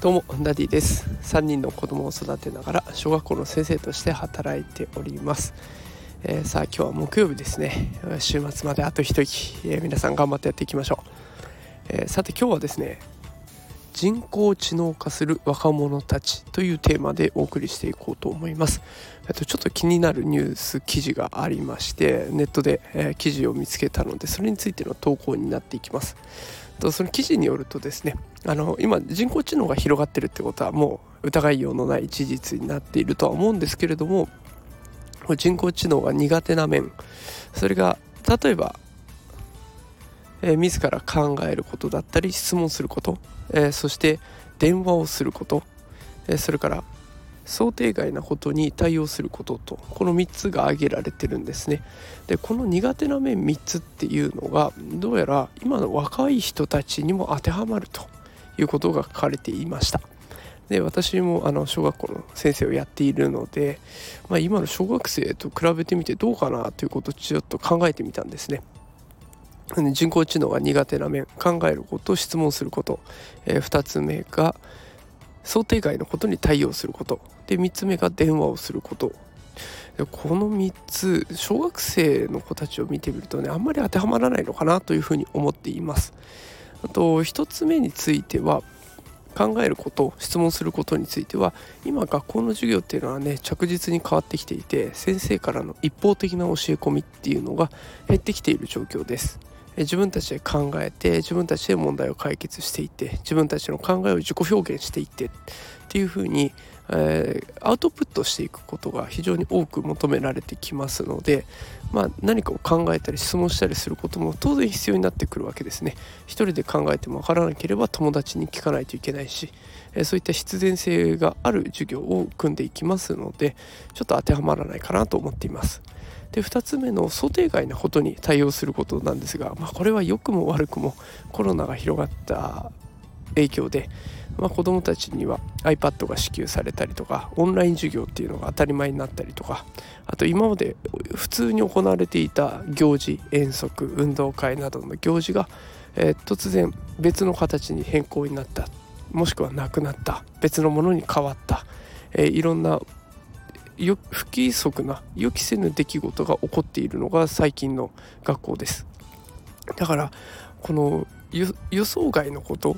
どうもダディです。3人の子供を育てながら小学校の先生として働いております、えー、さあ今日は木曜日ですね。週末まであと一息、えー、皆さん頑張ってやっていきましょう、えー、さて今日はですね人工知能化する若者たちというテーマでお送りしていこうと思います。とちょっと気になるニュース記事がありましてネットで、え記事を見つけたのでそれについての投稿になっていきます。とその記事によるとですねあの今人工知能が広がってるってことはもう疑いようのない事実になっているとは思うんですけれども人工知能が苦手な面それが例えば、えー、自ら考えることだったり質問すること、えー、そして電話をすること、えー、それから想定外なことに対応することとこの3つが挙げられてるんですね。でこの苦手な面3つっていうのがどうやら今の若い人たちにも当てはまるということが書かれていました。で私もあの小学校の先生をやっているので、まあ、今の小学生と比べてみてどうかなということをちょっと考えてみたんですね。人工知能が苦手な面考えること質問すること、えー、2つ目が想定外のことに対応すること。で3つ目が電話をすること。でこの3つ小学生の子たちを見てみるとねあんまり当てはまらないのかなというふうに思っています。あと1つ目については考えること質問することについては今学校の授業っていうのはね着実に変わってきていて先生からの一方的な教え込みっていうのが減ってきている状況です。自分たちで考えて自分たちで問題を解決していって自分たちの考えを自己表現していってっていうふうに、えー、アウトプットしていくことが非常に多く求められてきますので、まあ、何かを考えたり質問したりすることも当然必要になってくるわけですね。一人で考えても分からなければ友達に聞かないといけないし、えー、そういった必然性がある授業を組んでいきますのでちょっと当てはまらないかなと思っています。で2つ目の想定外なことに対応することなんですが、まあ、これは良くも悪くもコロナが広がった影響で、まあ、子どもたちには iPad が支給されたりとかオンライン授業っていうのが当たり前になったりとかあと今まで普通に行われていた行事遠足運動会などの行事が、えー、突然別の形に変更になったもしくはなくなった別のものに変わった、えー、いろんな不規則な予期せぬ出来事が起こっているのが最近の学校です。だからこの予想外のこと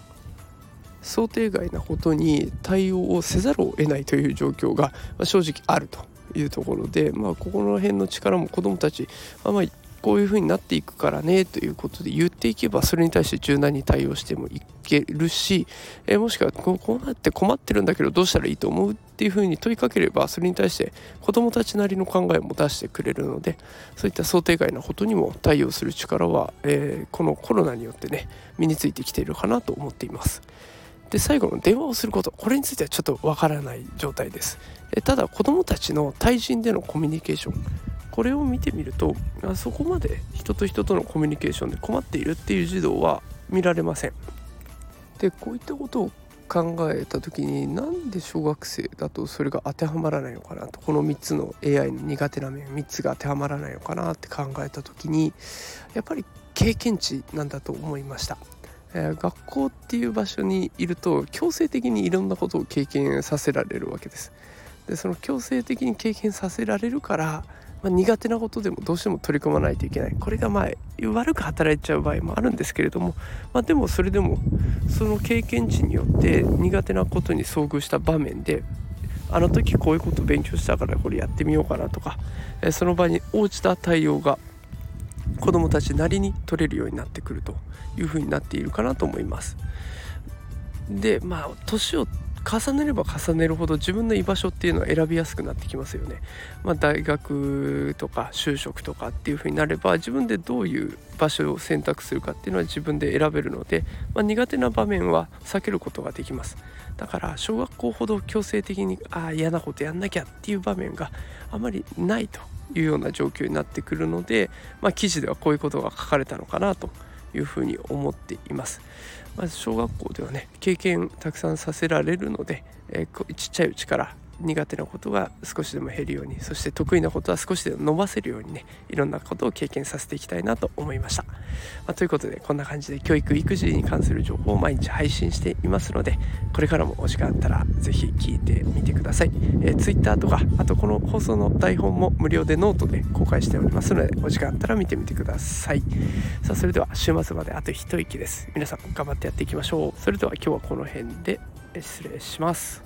想定外なことに対応をせざるを得ないという状況が正直あるというところで、まあ、ここの辺の力も子どもたち、まあ、まあこういう風になっていくからねということで言っていけばそれに対して柔軟に対応してもいけるし、えもしくはこうなって困ってるんだけどどうしたらいいと思うっていう風に問いかければそれに対して子どもたちなりの考えも出してくれるのでそういった想定外なことにも対応する力は、えー、このコロナによってね身についてきているかなと思っています。で最後の電話をすることこれについてはちょっとわからない状態です。えただ子どもたちの対人でのコミュニケーションこれを見てみるとあそこまで人と人とのコミュニケーションで困っているっていう児童は見られません。でこういったことを考えた時になんで小学生だとそれが当てはまらないのかなとこの3つの AI の苦手な面3つが当てはまらないのかなって考えた時にやっぱり経験値なんだと思いました。えー、学校っていう場所にいると強制的にいろんなことを経験させられるわけです。でその強制的に経験させられるからまあ、苦手なことでもどうしても取り組まないといけないこれがまあ悪く働いちゃう場合もあるんですけれども、まあ、でもそれでもその経験値によって苦手なことに遭遇した場面であの時こういうこと勉強したからこれやってみようかなとかその場に応じた対応が子どもたちなりに取れるようになってくるというふうになっているかなと思います。でまあ年を重ねれば重ねるほど自分の居場所っていうのは選びやすくなってきますよね。まあ、大学とか就職とかっていう風になれば自分でどういう場所を選択するかっていうのは自分で選べるので、まあ、苦手な場面は避けることができます。だから小学校ほど強制的にああ嫌なことやんなきゃっていう場面があまりないというような状況になってくるので、まあ、記事ではこういうことが書かれたのかなというふうに思っています。まず小学校ではね経験たくさんさせられるので、えー、ちっちゃいうちから苦手なことが少しでも減るようにそして得意なことは少しでも伸ばせるようにねいろんなことを経験させていきたいなと思いました、まあ、ということでこんな感じで教育育児に関する情報を毎日配信していますのでこれからもお時間あったら是非聞いてみてください、えー、Twitter とかあとこの放送の台本も無料でノートで公開しておりますのでお時間あったら見てみてください。さあそれでは週末まであと一息です。皆さん頑張ってやっていきましょう。それでは今日はこの辺で失礼します。